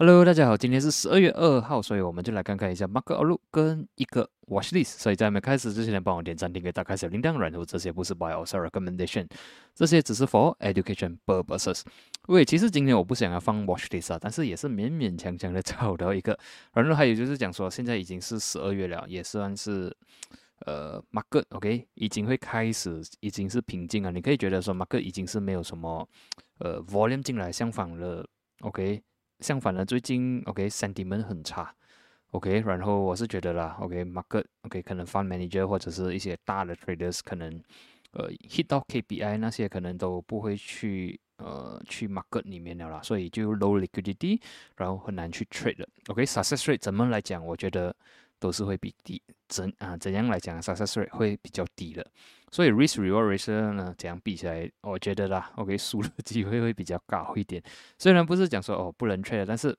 Hello，大家好，今天是十二月二号，所以我们就来看看一下 Market Outlook 跟一个 Watch List。所以在没开始之前，帮我点赞、订阅、打开小铃铛。然后这些不是 Buy or Sell Recommendation，这些只是 For Education purposes。喂，其实今天我不想要放 Watch List 啊，但是也是勉勉强强的找到一个。然后还有就是讲说，现在已经是十二月了，也算是呃 Market OK 已经会开始，已经是平静了。你可以觉得说 Market 已经是没有什么呃 Volume 进来，相反了 OK。相反呢，最近 OK sentiment 很差，OK，然后我是觉得啦，OK，market，OK，可能 fund manager 或者是一些大的 traders 可能，呃，hit 到 KPI 那些可能都不会去呃去 market 里面了啦，所以就 low liquidity，然后很难去 trade 了，OK，success rate 怎么来讲？我觉得。都是会比低怎啊怎样来讲，success rate 会比较低的，所以 risk reward ratio 呢，这样比起来，我觉得啦，OK 输的机会会比较高一点。虽然不是讲说哦不能 trade，但是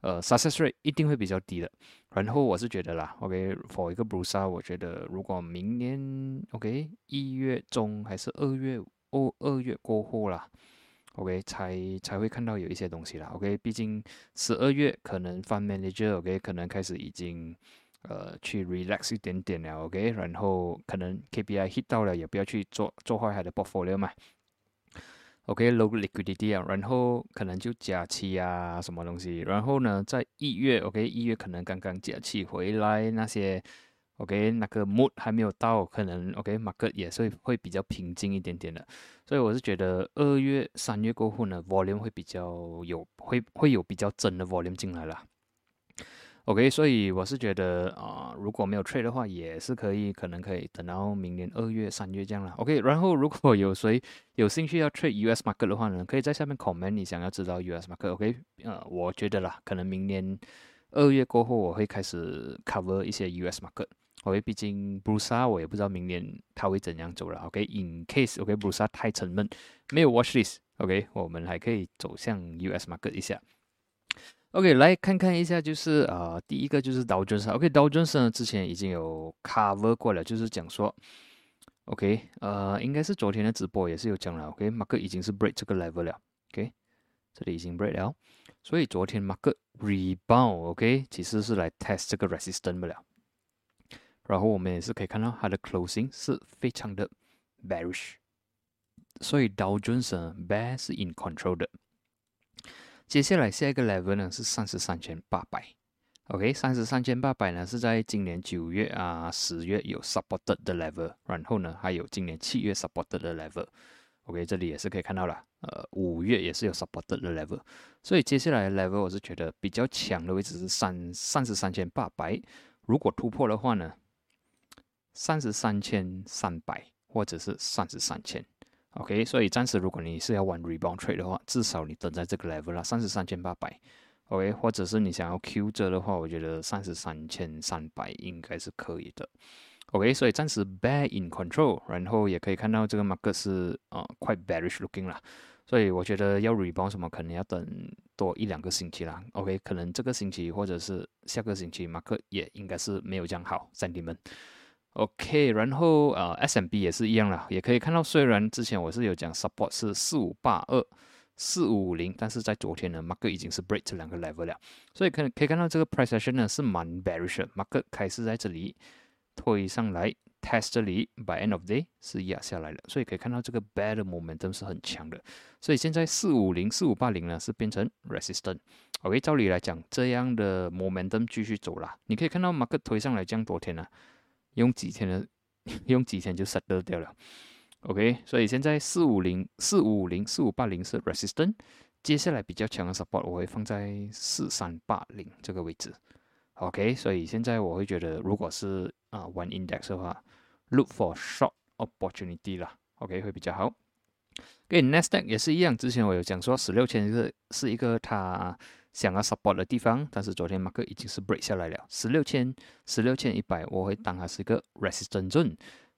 呃 success rate 一定会比较低的。然后我是觉得啦，OK，for 一个 b r u s a 我觉得如果明年 OK 一月中还是二月哦二月过后啦，OK 才才会看到有一些东西啦。OK，毕竟十二月可能 fund manager OK 可能开始已经。呃，去 relax 一点点了，OK，然后可能 KPI hit 到了，也不要去做做坏他的 portfolio 嘛，OK，low liquidity 啊，然后可能就假期啊，什么东西，然后呢，在一月，OK，一月可能刚刚假期回来，那些 OK，那个 mood 还没有到，可能 OK，market 也是会比较平静一点点的，所以我是觉得二月、三月过后呢，volume 会比较有，会会有比较真的 volume 进来了。OK，所以我是觉得啊，如果没有 trade 的话，也是可以，可能可以等到明年二月、三月这样了。OK，然后如果有谁有兴趣要 trade US market 的话呢，可以在下面 comment 你想要知道 US market。OK，呃，我觉得啦，可能明年二月过后我会开始 cover 一些 US market。OK，毕竟 Brusa 我也不知道明年它会怎样走了。OK，in case OK Brusa 太沉闷，没有 watch list，OK，我们还可以走向 US market 一下。OK，来看看一下，就是啊，第一个就是道琼斯。OK，道琼斯呢之前已经有 cover 过了，就是讲说，OK，呃，应该是昨天的直播也是有讲了。OK，马克已经是 break 这个 level 了。OK，这里已经 break 了，所以昨天马克 rebound。OK，其实是来 test 这个 resistance 了。然后我们也是可以看到它的 closing 是非常的 bearish，所以道琼斯 bear 是 in control 的。接下来下一个 level 呢是三十三千八百，OK，三十三千八百呢是在今年九月啊十月有 supported 的 level，然后呢还有今年七月 supported 的 level，OK，这里也是可以看到了，呃五月也是有 supported 的 level，所以接下来的 level 我是觉得比较强的位置是三三十三千八百，如果突破的话呢，三十三千三百或者是三十三千。OK，所以暂时如果你是要玩 rebound trade 的话，至少你等在这个 level 啦，三十三千八百，OK，或者是你想要 Q 折的话，我觉得三十三千三百应该是可以的，OK，所以暂时 bear in control，然后也可以看到这个 mark 是啊 quite bearish looking 啦，所以我觉得要 rebound 什么可能要等多一两个星期啦，OK，可能这个星期或者是下个星期 market 也应该是没有这样好，sentiment。OK，然后呃，SMB 也是一样啦，也可以看到，虽然之前我是有讲 support 是四五八二、四五五零，但是在昨天呢，market 已经是 break 这两个 level 了，所以可可以看到这个 price action 呢是蛮 bearish，market 开始在这里推上来 test 这里，by end of day 是压下来了，所以可以看到这个 bad momentum 是很强的，所以现在四五零、四五八零呢是变成 resistant。OK，照理来讲，这样的 momentum 继续走啦，你可以看到 market 推上来这样多天呢。用几天的，用几天就 settle 掉了，OK，所以现在四五零、四五零、四五八零是 resistance，接下来比较强的 support 我会放在四三八零这个位置，OK，所以现在我会觉得，如果是啊 one index 的话，look for short opportunity 啦，OK 会比较好。跟 Nasdaq 也是一样，之前我有讲说十六千是是一个它。想要 support 的地方，但是昨天马克已经是 break 下来了，十六千十六千一百，我会当它是一个 resistance zone，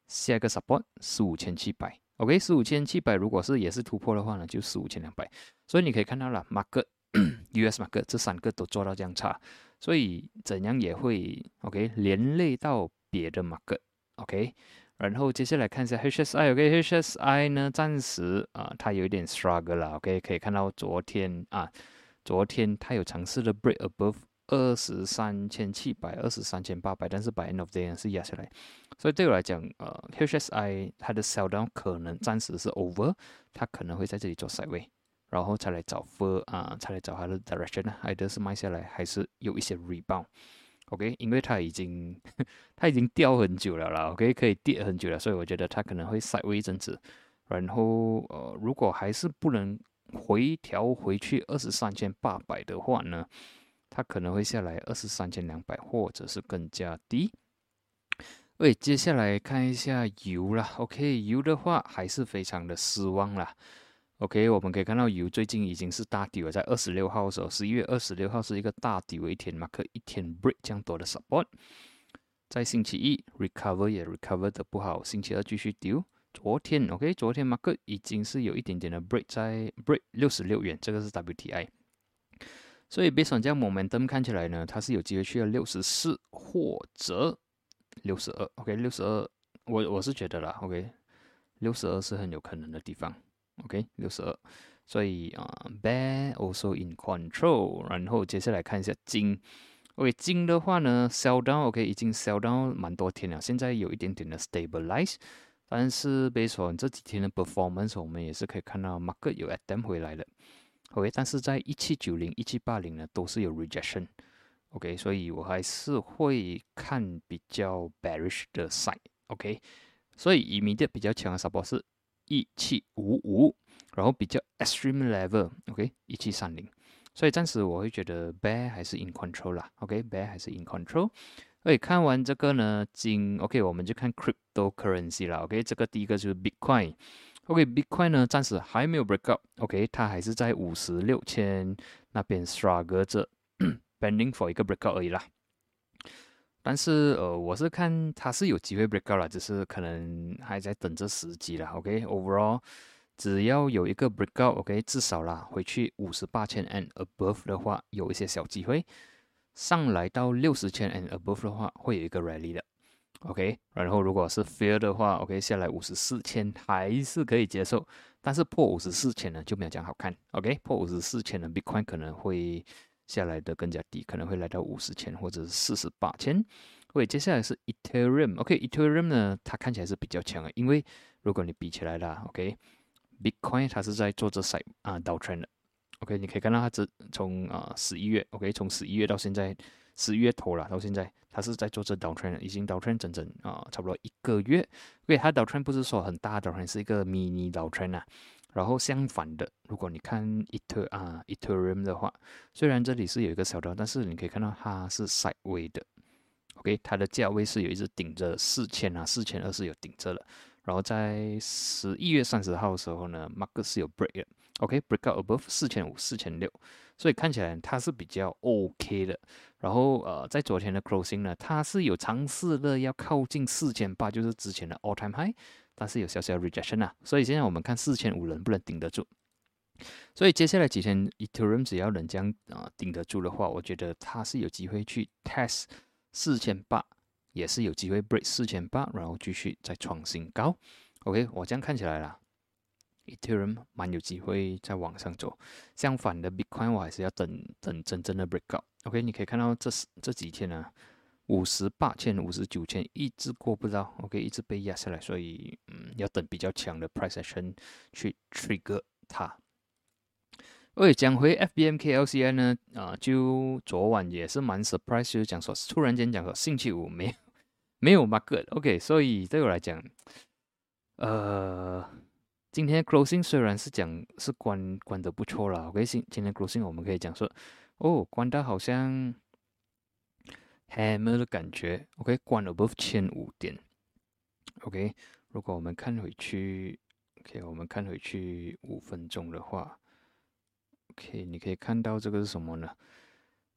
下一个 support 十五千七百，OK，十五千七百如果是也是突破的话呢，就十五千两百，所以你可以看到了，马克 US 马克这三个都做到这样差，所以怎样也会 OK 连累到别的马克，OK，然后接下来看一下 HSI，OK，HSI 呢暂时啊它有一点 struggle 了，OK，可以看到昨天啊。昨天它有尝试的 break above 二十三千七百、二十三千八百，但是 by end of day 是压下来。所以对我来讲，呃，HSI 它的 sell down 可能暂时是 over，它可能会在这里做 side way，然后才来找 for 啊，才来找它的 direction 呢，还得是卖下来，还是有一些 rebound，OK，因为它已经 它已经掉很久了啦，OK，可以跌很久了，所以我觉得它可能会 side way 一阵子，然后呃，如果还是不能回调回去二十三千八百的话呢，它可能会下来二十三千两百，或者是更加低。喂，接下来看一下油啦。OK，油的话还是非常的失望啦。OK，我们可以看到油最近已经是大底了，在二十六号的时候，十一月二十六号是一个大底一天嘛，可一天 break 这样多的 support。在星期一 recover 也 recover 的不好，星期二继续丢。昨天 OK，昨天马克已经是有一点点的 break 在 break 六十六元，这个是 WTI。所以 based on 这样 momentum 看起来呢，它是有机会去到六十四或者。六十二，OK，六十二，我我是觉得啦，OK，六十二是很有可能的地方，OK，六十二，所以啊，Bear also in control，然后接下来看一下金，OK，金的话呢，sell down，OK，已经 sell down 蛮多天了，现在有一点点的 stabilize，但是 based on 这几天的 performance，我们也是可以看到 market 有 attem 回来的，OK，但是在一七九零、一七八零呢，都是有 rejection。OK，所以我还是会看比较 bearish 的 side，OK，所以以明的比较强的 support 是一七五五，然后比较 extreme level，OK，一七三零，所以暂时我会觉得 bear 还是 in control 啦，OK，bear 还是 in control。OK，看完这个呢，金 OK，我们就看 cryptocurrency 啦，OK，这个第一个就是 Bitcoin，OK，Bitcoin 呢暂时还没有 break up，OK，它还是在五十六千那边 struggle 着。Pending for 一个 breakout 而已啦，但是呃，我是看它是有机会 breakout 了，只是可能还在等着时机了。OK，overall，只要有一个 breakout，OK，至少啦，回去五十八千 and above 的话，有一些小机会；上来到六十千 and above 的话，会有一个 rally 的。OK，然后如果是 fear 的话，OK，下来五十四千还是可以接受，但是破五十四千呢就没有这样好看。OK，破五十四千呢 Bitcoin 可能会。下来的更加低，可能会来到五十千或者是四十八千。OK，接下来是 Ethereum。OK，Ethereum 呢，它看起来是比较强的，因为如果你比起来啦，OK，Bitcoin 它是在做这 side 啊 downtrend 的。OK，你可以看到它只从啊十一月，OK，从十一月到现在十一月头了，到现在它是在做这 downtrend，已经 downtrend 整整啊差不多一个月。OK，它 downtrend 不是说很大 downtrend，是一个 mini downtrend 啊。然后相反的，如果你看 it 啊 Ethereum 的话，虽然这里是有一个小刀，但是你可以看到它是 side way 的，OK，它的价位是有一直顶着四千啊，四千二是有顶着了。然后在十一月三十号的时候呢，Mark 是有 break 的，OK，break out above 四千五、四千六，所以看起来它是比较 OK 的。然后呃，在昨天的 closing 呢，它是有尝试的要靠近四千八，就是之前的 all time high。但是有小小 rejection 啊，所以现在我们看四千五能不能顶得住。所以接下来几天 Ethereum 只要能将啊顶得住的话，我觉得它是有机会去 test 四千八，也是有机会 break 四千八，然后继续再创新高。OK，我这样看起来啦，Ethereum 蛮有机会再往上走。相反的 Bitcoin 我还是要等等真正的 break out。OK，你可以看到这这几天呢。五十八千、五十九千一直过不到，OK，一直被压下来，所以嗯，要等比较强的 price action 去 trigger 它。OK，讲回 FBMKLCI 呢，啊，就昨晚也是蛮 surprise，就是讲说突然间讲说星期五没没有 market，OK，所以对我来讲，呃，今天 closing 虽然是讲是关关的不错了，OK，今今天 closing 我们可以讲说，哦，关到好像。hammer 的感觉，OK，关 above 千五点，OK，如果我们看回去，OK，我们看回去五分钟的话，OK，你可以看到这个是什么呢？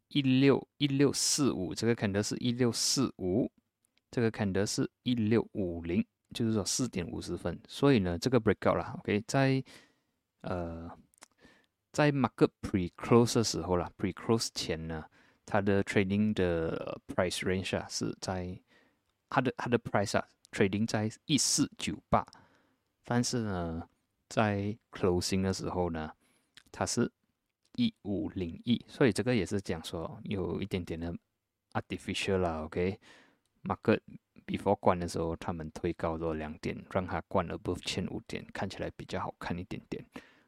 一六一六四五，这个看的是一六四五，这个看的是一六五零，就是说四点五十分，所以呢，这个 breakout 啦，OK，在呃，在 market pre close 的时候啦，pre close 前呢。它的 trading 的 price range 啊是在它的它的 price 啊 trading 在一四九八，但是呢，在 closing 的时候呢，它是一五零一，所以这个也是讲说有一点点的 artificial 啦，OK，market before 关的时候他们推高了两点，让它关 above 千五点，看起来比较好看一点点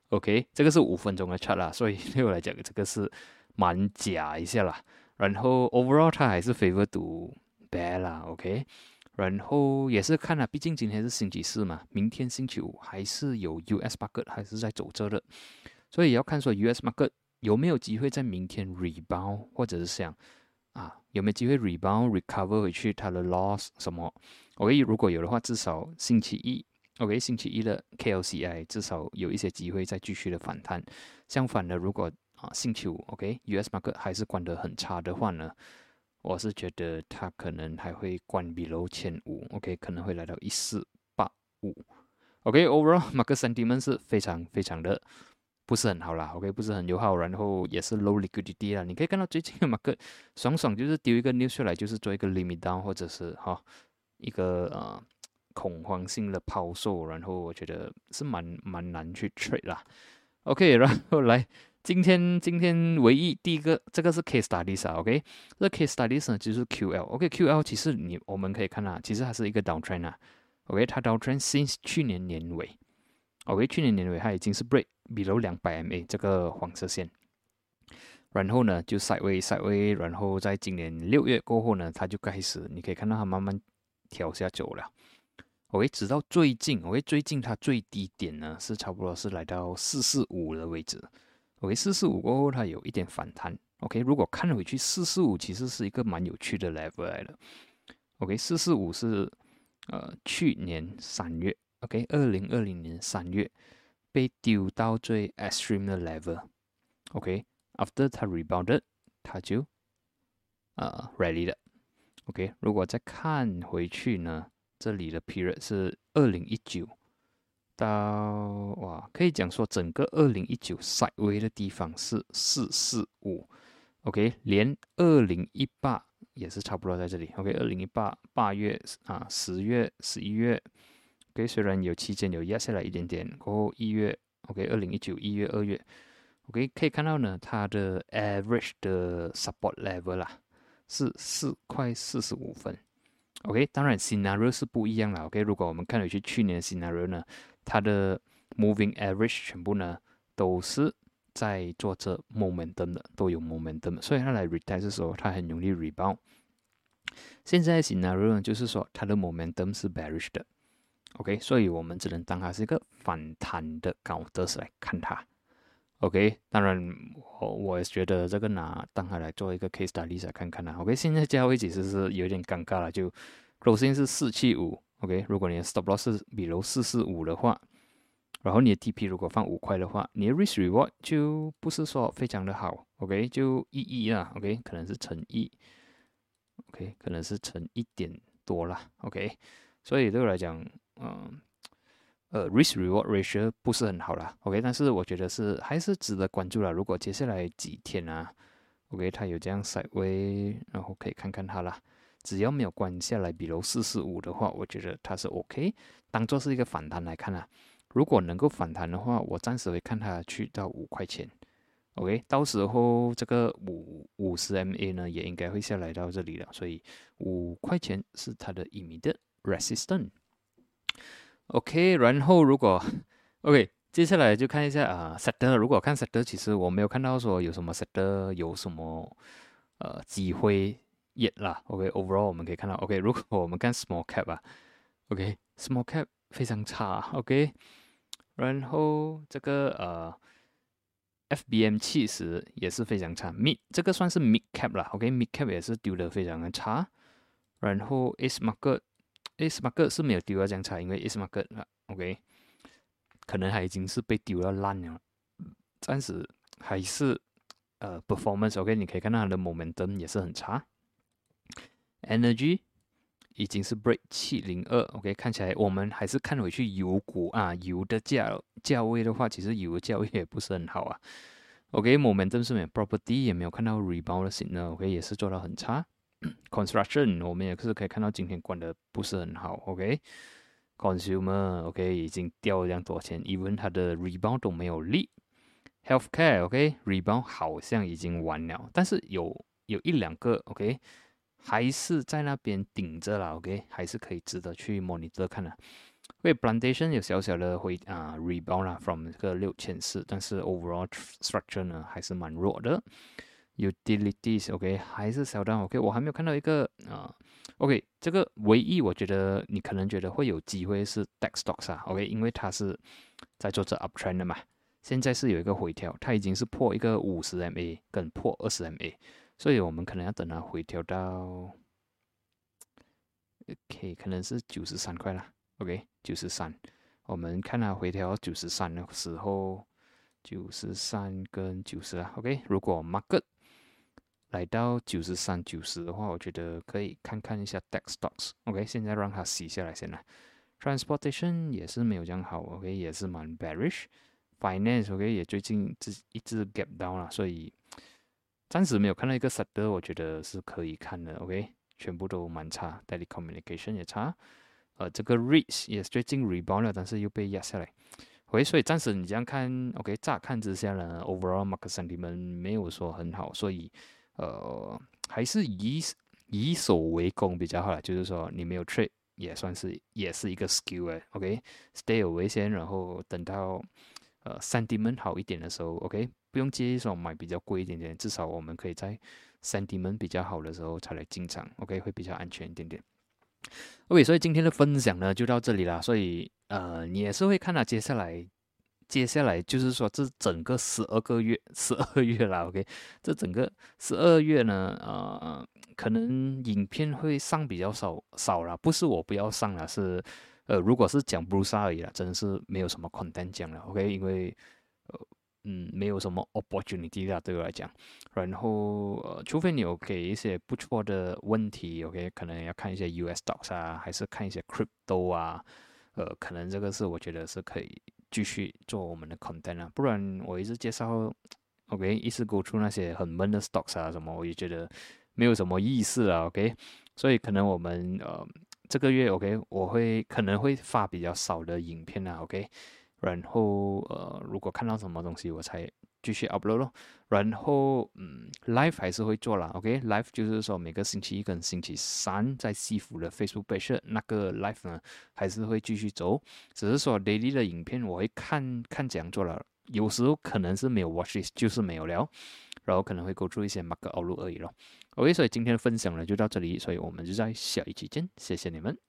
，OK，这个是五分钟的 chart 啦，所以对我来讲这个是蛮假一下啦，然后 overall 它还是 favor to bad 啦，OK。然后也是看了，毕竟今天是星期四嘛，明天星期五还是有 US market 还是在走着的，所以要看说 US market 有没有机会在明天 rebound，或者是想啊有没有机会 rebound recover 回去它的 loss 什么？OK，如果有的话，至少星期一 OK 星期一的 KLCI 至少有一些机会再继续的反弹。相反的，如果啊星期五 OK US market 还是关得很差的话呢？我是觉得它可能还会关闭楼千五，OK，可能会来到一四八五，OK，Overall，马克 sentiment 是非常非常的不是很好啦，OK，不是很友好，然后也是 low liquidity 啦。你可以看到最近的马克爽爽就是丢一个 news 出来，就是做一个 limit down 或者是哈一个呃恐慌性的抛售，然后我觉得是蛮蛮难去 trade 啦，OK，然后来。今天今天唯一第一个这个是 case studies 啊，OK，这 case studies 呢就是 QL，OK，QL 其实你我们可以看啊，其实它是一个 downtrend 啊，OK，它 downtrend since 去年年尾，OK，去年年尾它已经是 break below 两百 MA 这个黄色线，然后呢就 sideways sideways，然后在今年六月过后呢，它就开始你可以看到它慢慢调下走了，OK，直到最近，OK，最近它最低点呢是差不多是来到四四五的位置。OK，四四五过后它有一点反弹。OK，如果看回去，四四五其实是一个蛮有趣的 level 来的。OK，四四五是呃去年三月，OK，二零二零年三月被丢到最 extreme 的 level。OK，after 他 rebounded，它就呃 ready 了。OK，如果再看回去呢，这里的 period 是二零一九。到哇，可以讲说整个二零一九 side way 的地方是四四五，OK，连二零一八也是差不多在这里，OK，二零一八八月啊十月十一月，OK，虽然有期间有压下来一点点，过后一月，OK，二零一九一月二月，OK，可以看到呢，它的 average 的 support level 啦是四块四十五分，OK，当然 scenario 是不一样了，OK，如果我们看回去去年的 scenario 呢？它的 moving average 全部呢都是在做这 momentum 的，都有 momentum，所以它来 retest 的时候，它很容易 rebound。现在 scenario 就是说它的 momentum 是 bearish 的，OK，所以我们只能当它是一个反弹的高德式来看它，OK。当然我我也觉得这个拿当它来做一个 case study 来看看啦，OK。现在价位其实是有点尴尬了，就 closing 是四七五。OK，如果你的 stop loss 是比如四四五的话，然后你的 TP 如果放五块的话，你的 risk reward 就不是说非常的好。OK，就一一啦。OK，可能是乘一。OK，可能是乘一点多啦。OK，所以对我来讲，嗯，呃，risk reward ratio 不是很好啦。OK，但是我觉得是还是值得关注了。如果接下来几天啊，OK，它有这样 side way，然后可以看看它啦。只要没有关下来，比如四四五的话，我觉得它是 OK，当做是一个反弹来看啊。如果能够反弹的话，我暂时会看它去到五块钱，OK，到时候这个五五十 MA 呢也应该会下来到这里了，所以五块钱是它的 immediate OK，然后如果 OK，接下来就看一下啊，Setter，如果看 Setter，其实我没有看到说有什么 Setter 有什么呃机会。也啦，OK，overall 我们可以看到，OK，如果我们看 small cap 啊，OK，small cap 非常差，OK，然后这个呃，FBM 其实也是非常差，mid 这个算是 mid cap 啦，OK，mid cap 也是丢的非常的差，然后 S market，A smart 是没有丢到这样差，因为 A S market 啊，OK，可能它已经是被丢到烂了，暂时还是呃 performance，OK，你可以看到它的 momentum 也是很差。Energy 已经是 break 七零二，OK，看起来我们还是看回去油股啊，油的价价位的话，其实油的价位也不是很好啊。OK，momentum 是没有，property 也没有看到 rebound 的 signal，OK，也是做到很差。Construction 我们也是可以看到今天关的不是很好，OK，Consumer OK 已经掉了这样多钱，even 它的 rebound 都没有力 Healthcare，OK，rebound 好像已经完了，但是有有一两个，OK，还是在那边顶着了，OK，还是可以值得去 monitor 看的。因为 Plantation 有小小的回啊 rebound 啦，from 这个六千四，但是 overall structure 呢还是蛮弱的。Utilities，OK，还是小单，OK，我还没有看到一个啊，OK，这个唯一我觉得你可能觉得会有机会是 Tech Stocks 啊，OK，因为它是在做这 uptrend 的嘛。现在是有一个回调，它已经是破一个五十 MA 跟破二十 MA，所以我们可能要等它回调到，OK，可能是九十三块啦，OK，九十三，我们看它回调九十三的时候，九十三跟九十啊，OK，如果 Market 来到九十三九十的话，我觉得可以看看一下 Tech Stocks，OK，现在让它洗下来先啦，Transportation 也是没有这样好，OK，也是蛮 bearish。Finance OK 也最近直一直 gap down 了，所以暂时没有看到一个 set 的，我觉得是可以看的。OK，全部都蛮差，telecommunication 也差，呃，这个 REITs 也是最近 rebound 了，但是又被压下来。OK，所以暂时你这样看，OK，乍看之下呢，overall market sentiment 没有说很好，所以呃，还是以以守为攻比较好了。就是说你没有 trade 也算是也是一个 skill 哎，OK，stay away 先，然后等到。呃，sentiment 好一点的时候，OK，不用介意说买比较贵一点点，至少我们可以在 sentiment 比较好的时候才来进场，OK，会比较安全一点点。OK，所以今天的分享呢就到这里啦。所以呃，你也是会看到接下来，接下来就是说这整个十二个月，十二月啦，OK，这整个十二月呢，呃，可能影片会上比较少少了，不是我不要上了，是。呃，如果是讲 Bruce 而已啦，真的是没有什么 content 讲了，OK？因为呃，嗯，没有什么 opportunity 啦，对我来讲。然后呃，除非你有给一些不错的问题，OK？可能要看一些 US stocks 啊，还是看一些 crypto 啊，呃，可能这个是我觉得是可以继续做我们的 content 啊。不然我一直介绍，OK？一直 go 出那些很闷的 stocks 啊什么，我也觉得没有什么意思啊，OK？所以可能我们呃。这个月 OK，我会可能会发比较少的影片啊，OK，然后呃，如果看到什么东西，我才继续 upload 咯。然后嗯，live 还是会做啦，OK，live 就是说每个星期一跟星期三在西服的 Facebook page 那个 live 呢，还是会继续走，只是说 daily 的影片我会看看怎样做了，有时候可能是没有 watch 这就是没有聊，然后可能会勾出一些 mark 欧路而已咯。OK，所以今天的分享呢就到这里，所以我们就在下一期见，谢谢你们。